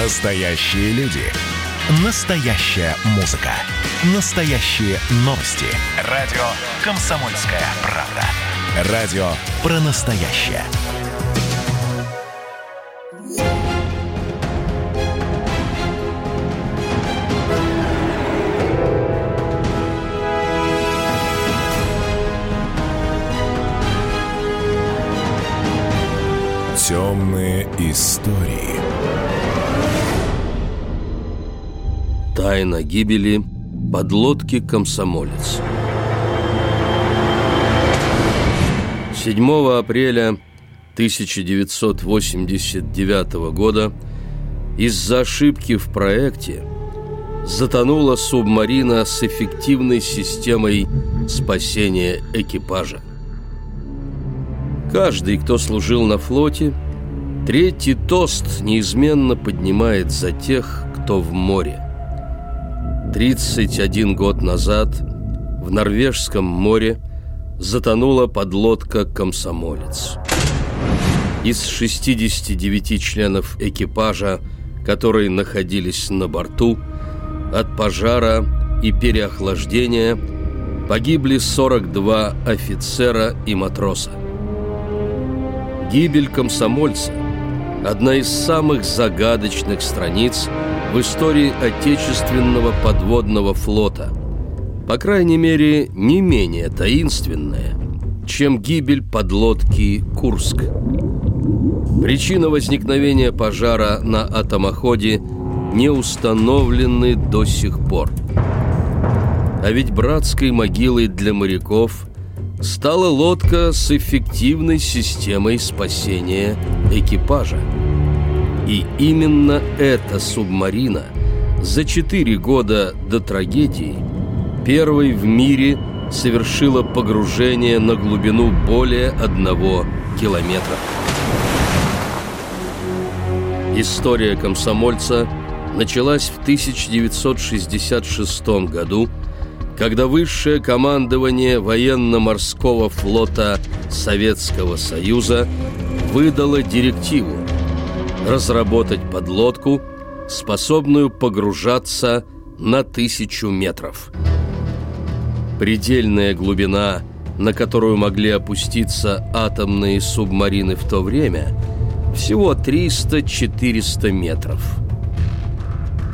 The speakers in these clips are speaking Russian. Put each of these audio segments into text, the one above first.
Настоящие люди. Настоящая музыка. Настоящие новости. Радио «Комсомольская правда». Радио про настоящее. Темные истории. Тайна гибели подлодки «Комсомолец». 7 апреля 1989 года из-за ошибки в проекте затонула субмарина с эффективной системой спасения экипажа. Каждый, кто служил на флоте, третий тост неизменно поднимает за тех, кто в море. 31 год назад в Норвежском море затонула подлодка «Комсомолец». Из 69 членов экипажа, которые находились на борту, от пожара и переохлаждения погибли 42 офицера и матроса. Гибель комсомольца – одна из самых загадочных страниц в истории отечественного подводного флота. По крайней мере, не менее таинственная, чем гибель подлодки «Курск». Причина возникновения пожара на атомоходе не установлены до сих пор. А ведь братской могилой для моряков стала лодка с эффективной системой спасения экипажа. И именно эта субмарина за четыре года до трагедии первой в мире совершила погружение на глубину более одного километра. История комсомольца началась в 1966 году, когда высшее командование военно-морского флота Советского Союза выдало директиву разработать подлодку, способную погружаться на тысячу метров. Предельная глубина, на которую могли опуститься атомные субмарины в то время, всего 300-400 метров.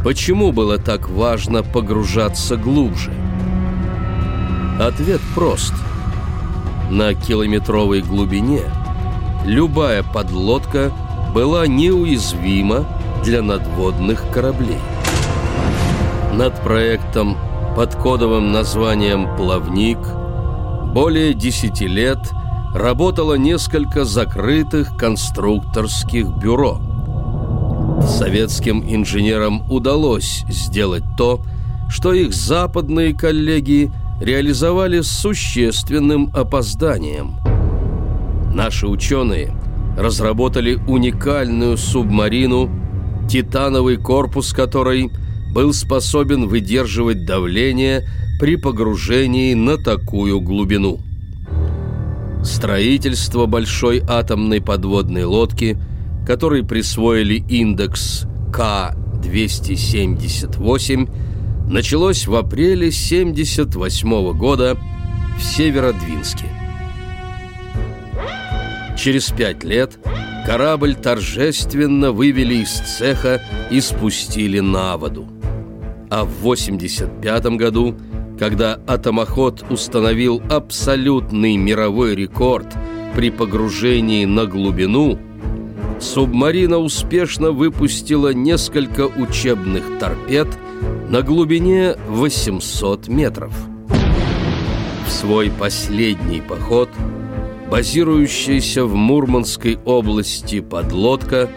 Почему было так важно погружаться глубже? Ответ прост. На километровой глубине любая подлодка была неуязвима для надводных кораблей. Над проектом под кодовым названием «Плавник» более 10 лет работало несколько закрытых конструкторских бюро. Советским инженерам удалось сделать то, что их западные коллеги реализовали с существенным опозданием. Наши ученые разработали уникальную субмарину, титановый корпус которой был способен выдерживать давление при погружении на такую глубину. Строительство большой атомной подводной лодки, которой присвоили индекс К-278, началось в апреле 1978 года в Северодвинске. Через пять лет корабль торжественно вывели из цеха и спустили на воду. А в 1985 году, когда атомоход установил абсолютный мировой рекорд при погружении на глубину, субмарина успешно выпустила несколько учебных торпед на глубине 800 метров. В свой последний поход базирующаяся в Мурманской области подлодка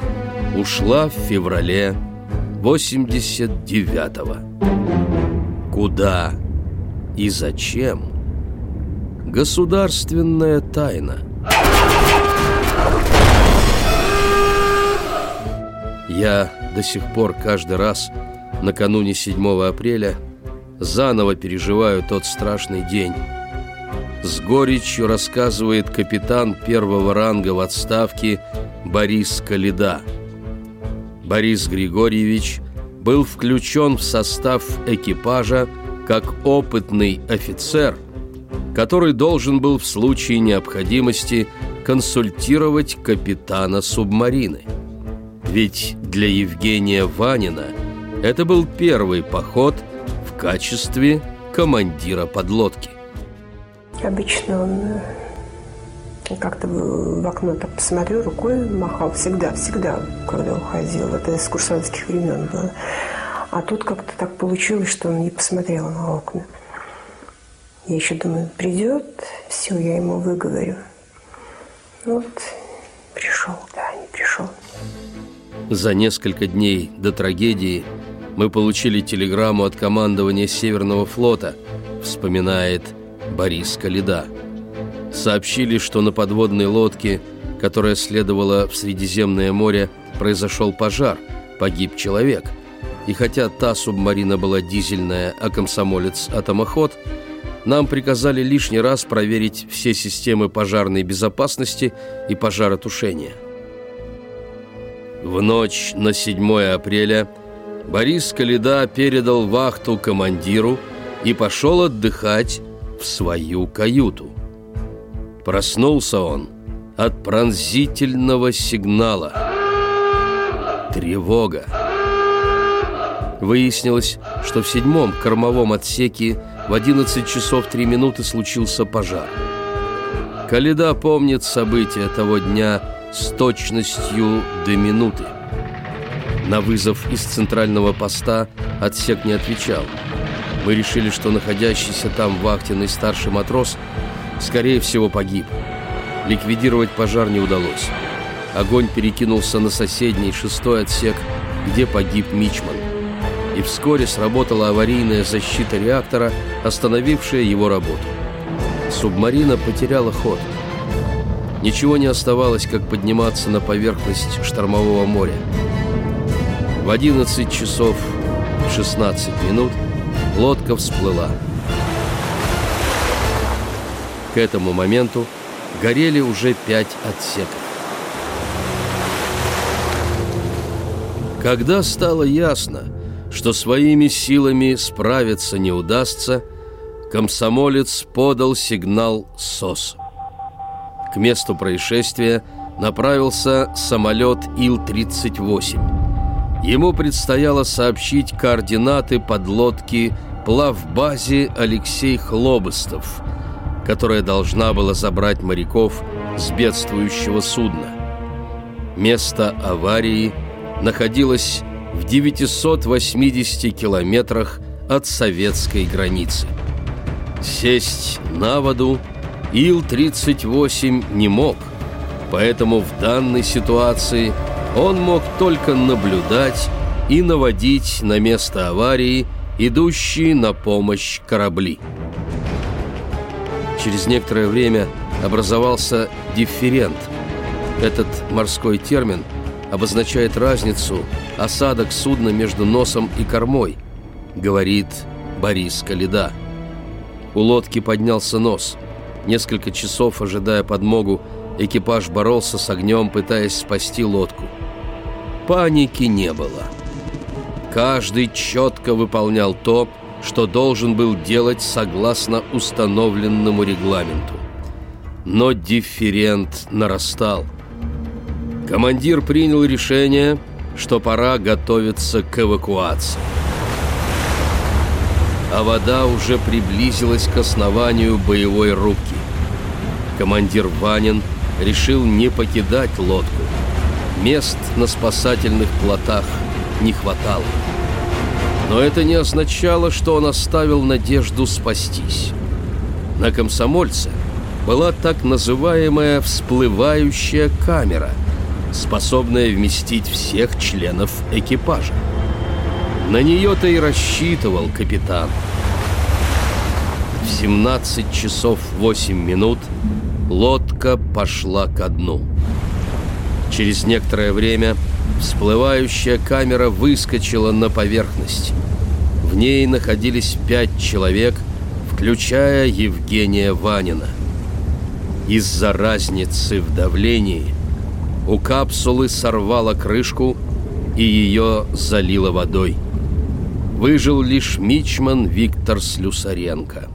ушла в феврале 89-го. Куда и зачем? Государственная тайна. Я до сих пор каждый раз накануне 7 апреля заново переживаю тот страшный день. С горечью рассказывает капитан первого ранга в отставке Борис Калида. Борис Григорьевич был включен в состав экипажа как опытный офицер, который должен был в случае необходимости консультировать капитана субмарины. Ведь для Евгения Ванина это был первый поход в качестве командира подлодки. Обычно он э, как-то в окно так посмотрел, рукой махал всегда, всегда, когда уходил. Это из курсантских времен было. А тут как-то так получилось, что он не посмотрел на окна. Я еще думаю, придет, все, я ему выговорю. Вот, пришел, да, не пришел. За несколько дней до трагедии мы получили телеграмму от командования Северного флота, вспоминает Борис Калида. Сообщили, что на подводной лодке, которая следовала в Средиземное море, произошел пожар, погиб человек. И хотя та субмарина была дизельная, а комсомолец – атомоход, нам приказали лишний раз проверить все системы пожарной безопасности и пожаротушения. В ночь на 7 апреля – Борис Калида передал вахту командиру и пошел отдыхать в свою каюту. Проснулся он от пронзительного сигнала. Тревога. Выяснилось, что в седьмом кормовом отсеке в 11 часов 3 минуты случился пожар. Каледа помнит события того дня с точностью до минуты. На вызов из центрального поста отсек не отвечал. Мы решили, что находящийся там вахтенный старший матрос, скорее всего, погиб. Ликвидировать пожар не удалось. Огонь перекинулся на соседний шестой отсек, где погиб Мичман. И вскоре сработала аварийная защита реактора, остановившая его работу. Субмарина потеряла ход. Ничего не оставалось, как подниматься на поверхность штормового моря. В 11 часов 16 минут лодка всплыла. К этому моменту горели уже пять отсеков. Когда стало ясно, что своими силами справиться не удастся, комсомолец подал сигнал СОС. К месту происшествия направился самолет Ил-38. Ему предстояло сообщить координаты подлодки плавбазе Алексей Хлобыстов, которая должна была забрать моряков с бедствующего судна. Место аварии находилось в 980 километрах от советской границы. Сесть на воду Ил-38 не мог, поэтому в данной ситуации – он мог только наблюдать и наводить на место аварии идущие на помощь корабли. Через некоторое время образовался дифферент. Этот морской термин обозначает разницу осадок судна между носом и кормой, говорит Борис Калида. У лодки поднялся нос. Несколько часов, ожидая подмогу, экипаж боролся с огнем, пытаясь спасти лодку. Паники не было. Каждый четко выполнял то, что должен был делать согласно установленному регламенту. Но дифферент нарастал. Командир принял решение, что пора готовиться к эвакуации. А вода уже приблизилась к основанию боевой рубки. Командир Ванин решил не покидать лодку. Мест на спасательных плотах не хватало. Но это не означало, что он оставил надежду спастись. На комсомольце была так называемая всплывающая камера, способная вместить всех членов экипажа. На нее-то и рассчитывал капитан. В 17 часов 8 минут лодка пошла ко дну. Через некоторое время всплывающая камера выскочила на поверхность. В ней находились пять человек, включая Евгения Ванина. Из-за разницы в давлении у капсулы сорвало крышку, и ее залило водой. Выжил лишь мичман Виктор Слюсаренко.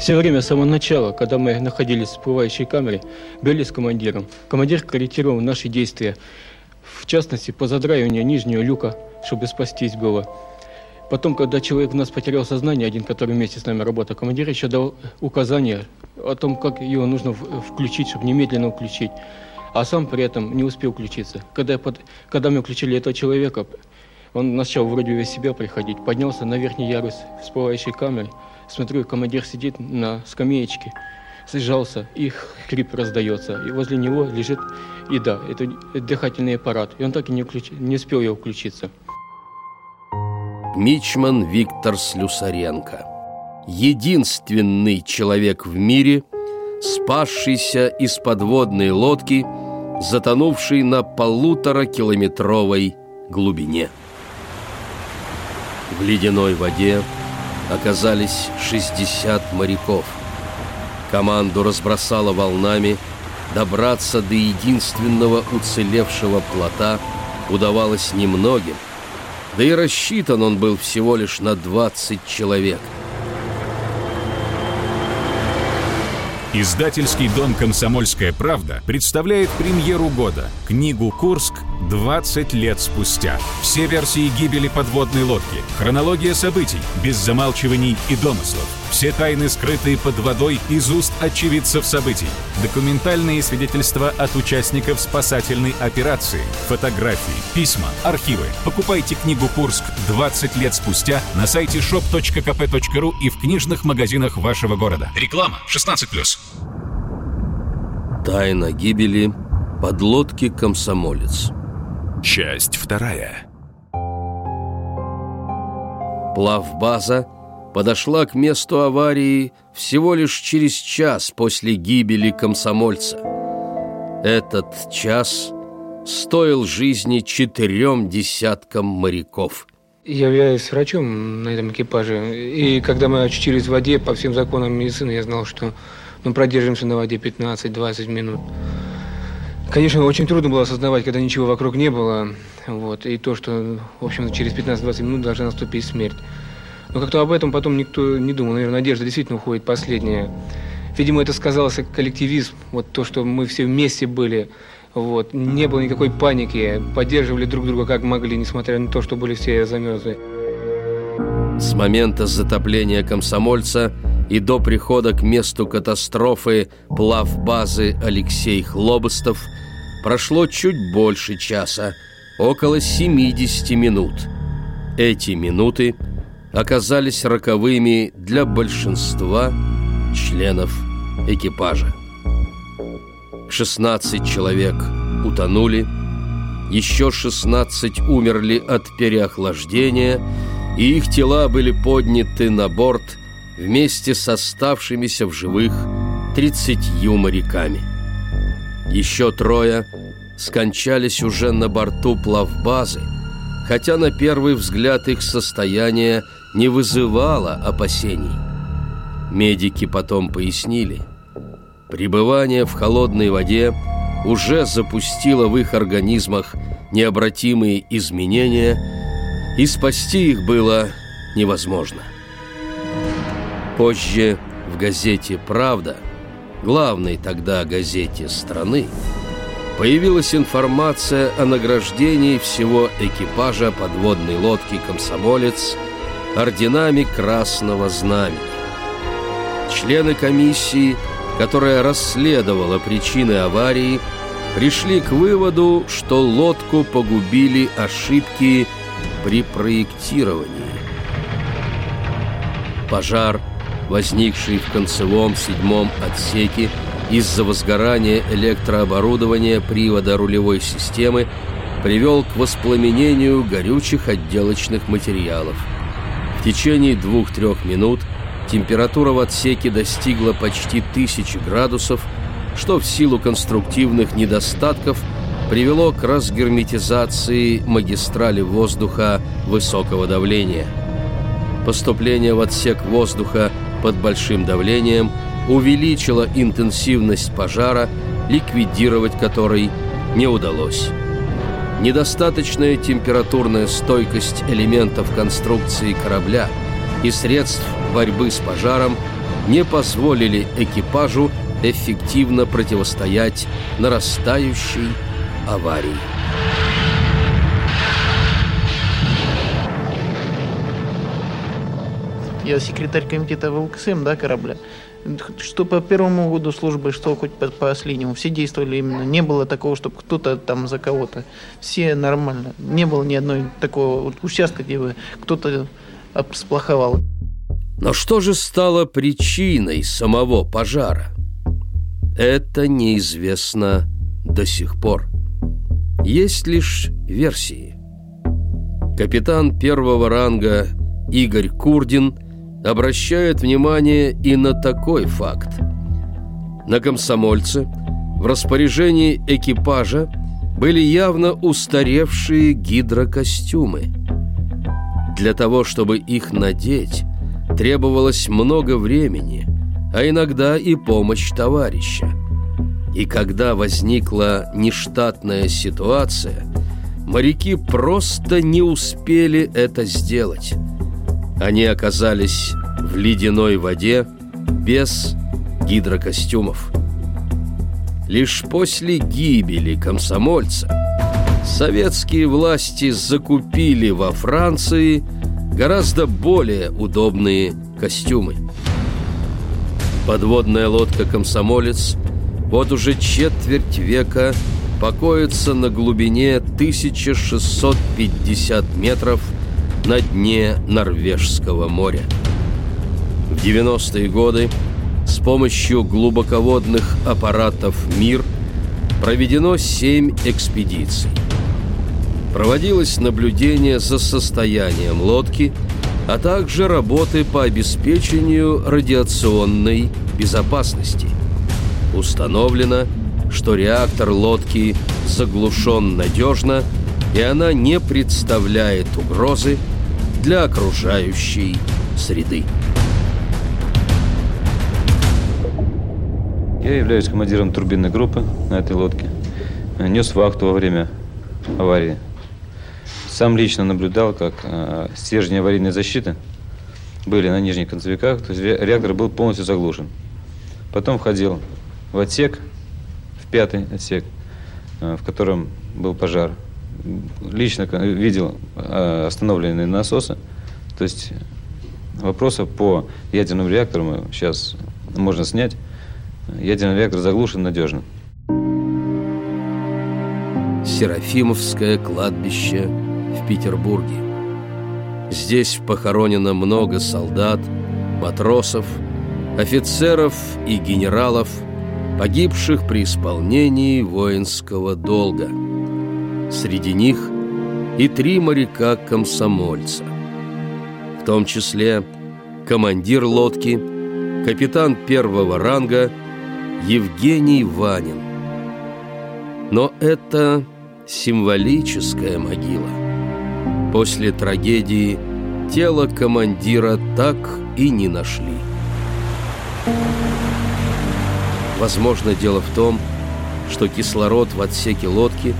Все время с самого начала, когда мы находились в всплывающей камере, были с командиром. Командир корректировал наши действия. В частности, по задраиванию нижнего люка, чтобы спастись было. Потом, когда человек у нас потерял сознание, один, который вместе с нами работал, командир еще дал указания о том, как его нужно включить, чтобы немедленно включить. А сам при этом не успел включиться. Когда, под, когда мы включили этого человека, он начал вроде весь себя приходить, поднялся на верхний ярус всплывающей камеры. Смотрю, командир сидит на скамеечке, сжался, и хрип раздается. И возле него лежит еда, это дыхательный аппарат. И он так и не, включ... не успел его включиться. Мичман Виктор Слюсаренко. Единственный человек в мире, спасшийся из подводной лодки, затонувший на полуторакилометровой глубине. В ледяной воде оказались 60 моряков. Команду разбросало волнами, добраться до единственного уцелевшего плота удавалось немногим – да и рассчитан он был всего лишь на 20 человек. Издательский дом «Комсомольская правда» представляет премьеру года – книгу «Курск. 20 лет спустя». Все версии гибели подводной лодки, хронология событий, без замалчиваний и домыслов – все тайны, скрытые под водой из уст очевидцев событий. Документальные свидетельства от участников спасательной операции. Фотографии, письма, архивы. Покупайте книгу «Курск. 20 лет спустя» на сайте shop.kp.ru и в книжных магазинах вашего города. Реклама 16+. Тайна гибели подлодки «Комсомолец». Часть вторая. Плавбаза подошла к месту аварии всего лишь через час после гибели комсомольца. Этот час стоил жизни четырем десяткам моряков. Я являюсь врачом на этом экипаже, и когда мы очутились в воде, по всем законам медицины, я знал, что мы продержимся на воде 15-20 минут. Конечно, очень трудно было осознавать, когда ничего вокруг не было, вот, и то, что, в общем, через 15-20 минут должна наступить смерть. Но как-то об этом потом никто не думал. Наверное, надежда действительно уходит последняя. Видимо, это сказался коллективизм, вот то, что мы все вместе были, вот, не было никакой паники, поддерживали друг друга как могли, несмотря на то, что были все замерзли. С момента затопления комсомольца и до прихода к месту катастрофы плав базы Алексей Хлобостов прошло чуть больше часа, около 70 минут. Эти минуты – оказались роковыми для большинства членов экипажа. 16 человек утонули, еще 16 умерли от переохлаждения, и их тела были подняты на борт вместе с оставшимися в живых 30 моряками. Еще трое скончались уже на борту плавбазы, хотя на первый взгляд их состояние не вызывало опасений. Медики потом пояснили, пребывание в холодной воде уже запустило в их организмах необратимые изменения, и спасти их было невозможно. Позже в газете «Правда», главной тогда газете страны, появилась информация о награждении всего экипажа подводной лодки «Комсомолец» орденами Красного Знамени. Члены комиссии, которая расследовала причины аварии, пришли к выводу, что лодку погубили ошибки при проектировании. Пожар, возникший в концевом седьмом отсеке, из-за возгорания электрооборудования привода рулевой системы привел к воспламенению горючих отделочных материалов. В течение двух-трех минут температура в отсеке достигла почти тысячи градусов, что в силу конструктивных недостатков привело к разгерметизации магистрали воздуха высокого давления. Поступление в отсек воздуха под большим давлением – увеличила интенсивность пожара, ликвидировать который не удалось. недостаточная температурная стойкость элементов конструкции корабля и средств борьбы с пожаром не позволили экипажу эффективно противостоять нарастающей аварии. Я секретарь комитета ВЛКСМ, да, корабля. Что по первому году службы, что хоть по последнему, все действовали именно. Не было такого, чтобы кто-то там за кого-то. Все нормально. Не было ни одной такого вот участка, где бы кто-то сплоховал. Но что же стало причиной самого пожара? Это неизвестно до сих пор. Есть лишь версии. Капитан первого ранга Игорь Курдин обращает внимание и на такой факт. На комсомольце в распоряжении экипажа были явно устаревшие гидрокостюмы. Для того, чтобы их надеть, требовалось много времени – а иногда и помощь товарища. И когда возникла нештатная ситуация, моряки просто не успели это сделать. Они оказались в ледяной воде без гидрокостюмов. Лишь после гибели комсомольца советские власти закупили во Франции гораздо более удобные костюмы. Подводная лодка «Комсомолец» вот уже четверть века покоится на глубине 1650 метров на дне Норвежского моря. В 90-е годы с помощью глубоководных аппаратов «Мир» проведено семь экспедиций. Проводилось наблюдение за состоянием лодки – а также работы по обеспечению радиационной безопасности. Установлено, что реактор лодки заглушен надежно, и она не представляет угрозы для окружающей среды. Я являюсь командиром турбинной группы на этой лодке. Нес вахту во время аварии. Сам лично наблюдал, как э, стержни аварийной защиты были на нижних концевиках, то есть реактор был полностью заглушен. Потом входил в отсек, в пятый отсек, э, в котором был пожар. Лично видел э, остановленные насосы. То есть вопроса по ядерному реактору сейчас можно снять. Ядерный реактор заглушен надежно. Серафимовское кладбище в Петербурге. Здесь похоронено много солдат, матросов, офицеров и генералов, погибших при исполнении воинского долга. Среди них и три моряка-комсомольца. В том числе командир лодки, капитан первого ранга Евгений Ванин. Но это символическая могила – После трагедии тело командира так и не нашли. Возможно, дело в том, что кислород в отсеке лодки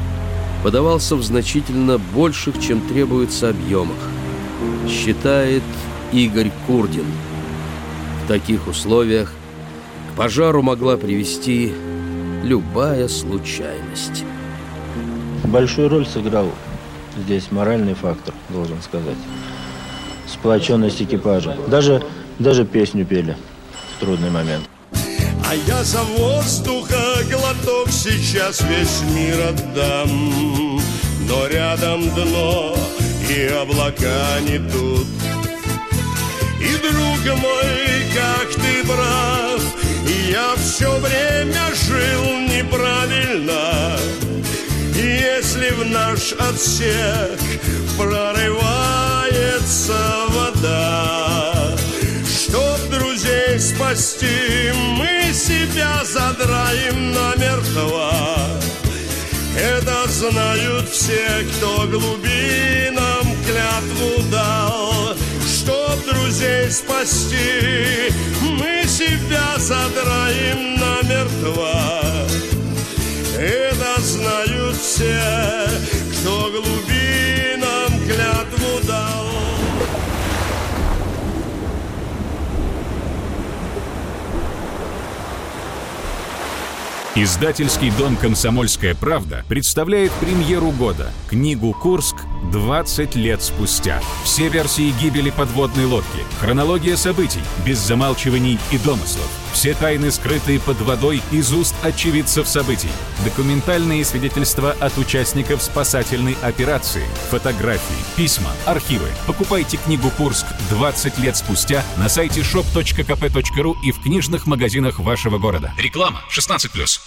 подавался в значительно больших, чем требуется объемах, считает Игорь Курдин. В таких условиях к пожару могла привести любая случайность. Большую роль сыграл здесь моральный фактор, должен сказать. Сплоченность экипажа. Даже, даже песню пели в трудный момент. А я за воздуха глоток сейчас весь мир отдам. Но рядом дно и облака не тут. И, друг мой, как ты прав Я все время жил неправильно. Если в наш отсек прорывается спасти, мы себя задраем намертво. Это знают все, кто глубинам клятву дал. Чтоб друзей спасти, мы себя задраем намертво. Это знают все, кто Издательский дом «Комсомольская правда» представляет премьеру года – книгу «Курск. 20 лет спустя». Все версии гибели подводной лодки, хронология событий, без замалчиваний и домыслов. Все тайны, скрытые под водой из уст очевидцев событий. Документальные свидетельства от участников спасательной операции. Фотографии, письма, архивы. Покупайте книгу «Курск. 20 лет спустя» на сайте shop.kp.ru и в книжных магазинах вашего города. Реклама 16+.